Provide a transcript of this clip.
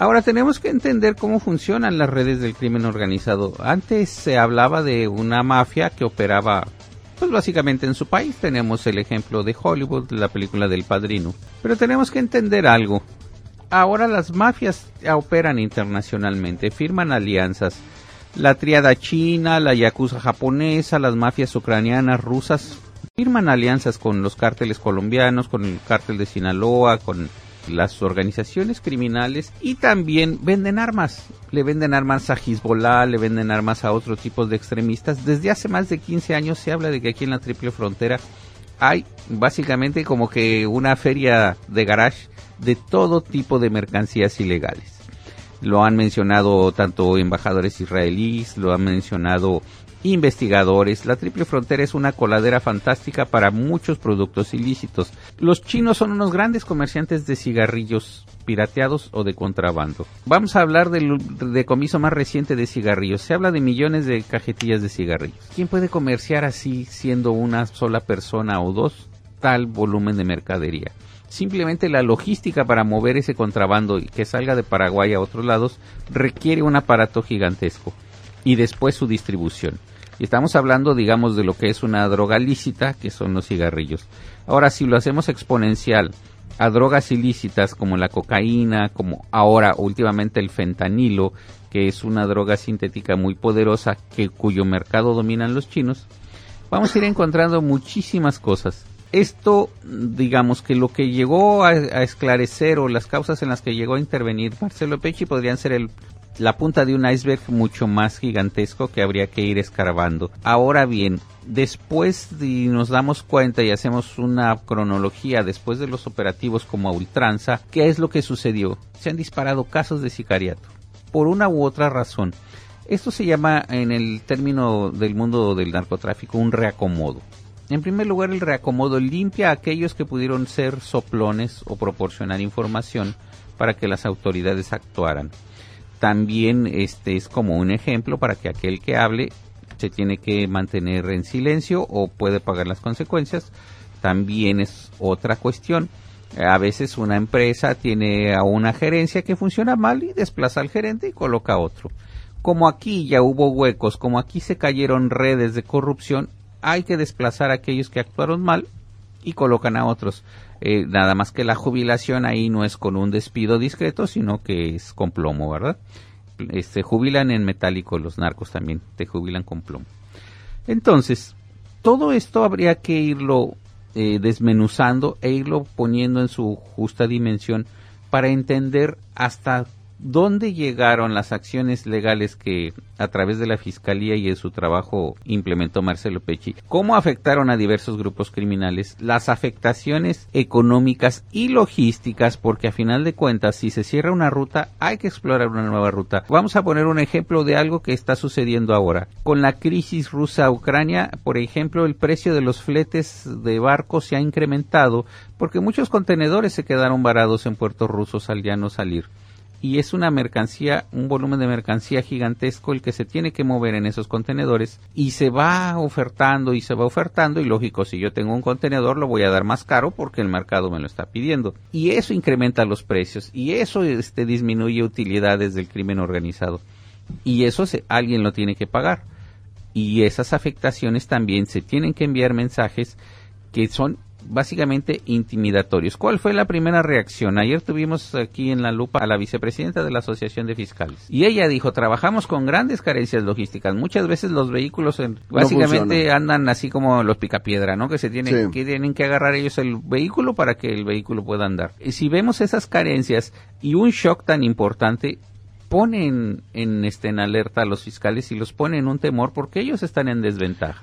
Ahora tenemos que entender cómo funcionan las redes del crimen organizado. Antes se hablaba de una mafia que operaba pues básicamente en su país. Tenemos el ejemplo de Hollywood, la película del padrino. Pero tenemos que entender algo. Ahora las mafias operan internacionalmente, firman alianzas. La triada china, la yakuza japonesa, las mafias ucranianas, rusas, firman alianzas con los cárteles colombianos, con el cártel de Sinaloa, con las organizaciones criminales y también venden armas. Le venden armas a Hezbollah, le venden armas a otros tipos de extremistas. Desde hace más de 15 años se habla de que aquí en la Triple Frontera hay básicamente como que una feria de garage de todo tipo de mercancías ilegales. Lo han mencionado tanto embajadores israelíes, lo han mencionado investigadores. La Triple Frontera es una coladera fantástica para muchos productos ilícitos. Los chinos son unos grandes comerciantes de cigarrillos pirateados o de contrabando. Vamos a hablar del decomiso más reciente de cigarrillos. Se habla de millones de cajetillas de cigarrillos. ¿Quién puede comerciar así siendo una sola persona o dos tal volumen de mercadería? Simplemente la logística para mover ese contrabando y que salga de Paraguay a otros lados requiere un aparato gigantesco y después su distribución. Y estamos hablando, digamos, de lo que es una droga lícita, que son los cigarrillos. Ahora, si lo hacemos exponencial a drogas ilícitas como la cocaína, como ahora últimamente el fentanilo, que es una droga sintética muy poderosa que cuyo mercado dominan los chinos, vamos a ir encontrando muchísimas cosas. Esto, digamos que lo que llegó a, esclarecer o las causas en las que llegó a intervenir Marcelo Pecci podrían ser el la punta de un iceberg mucho más gigantesco que habría que ir escarbando. Ahora bien, después de, nos damos cuenta y hacemos una cronología después de los operativos como a ultranza, ¿qué es lo que sucedió? Se han disparado casos de sicariato. Por una u otra razón. Esto se llama en el término del mundo del narcotráfico un reacomodo. En primer lugar, el reacomodo limpia a aquellos que pudieron ser soplones o proporcionar información para que las autoridades actuaran también este es como un ejemplo para que aquel que hable se tiene que mantener en silencio o puede pagar las consecuencias. También es otra cuestión. A veces una empresa tiene a una gerencia que funciona mal y desplaza al gerente y coloca a otro. Como aquí ya hubo huecos, como aquí se cayeron redes de corrupción, hay que desplazar a aquellos que actuaron mal y colocan a otros. Eh, nada más que la jubilación ahí no es con un despido discreto, sino que es con plomo, ¿verdad? Este, jubilan en metálico los narcos también, te jubilan con plomo. Entonces, todo esto habría que irlo eh, desmenuzando e irlo poniendo en su justa dimensión para entender hasta ¿Dónde llegaron las acciones legales que a través de la Fiscalía y de su trabajo implementó Marcelo Pecci? ¿Cómo afectaron a diversos grupos criminales? Las afectaciones económicas y logísticas, porque a final de cuentas, si se cierra una ruta, hay que explorar una nueva ruta. Vamos a poner un ejemplo de algo que está sucediendo ahora. Con la crisis rusa-Ucrania, por ejemplo, el precio de los fletes de barcos se ha incrementado porque muchos contenedores se quedaron varados en puertos rusos al ya no salir y es una mercancía, un volumen de mercancía gigantesco el que se tiene que mover en esos contenedores y se va ofertando y se va ofertando y lógico, si yo tengo un contenedor lo voy a dar más caro porque el mercado me lo está pidiendo. Y eso incrementa los precios y eso este, disminuye utilidades del crimen organizado. Y eso se, alguien lo tiene que pagar. Y esas afectaciones también se tienen que enviar mensajes que son básicamente intimidatorios. ¿Cuál fue la primera reacción? Ayer tuvimos aquí en la lupa a la vicepresidenta de la Asociación de Fiscales y ella dijo, trabajamos con grandes carencias logísticas. Muchas veces los vehículos básicamente andan así como los picapiedra, ¿no? Que se tienen, que tienen que agarrar ellos el vehículo para que el vehículo pueda andar. Y si vemos esas carencias y un shock tan importante, ponen en, este, en alerta a los fiscales y los ponen en un temor porque ellos están en desventaja.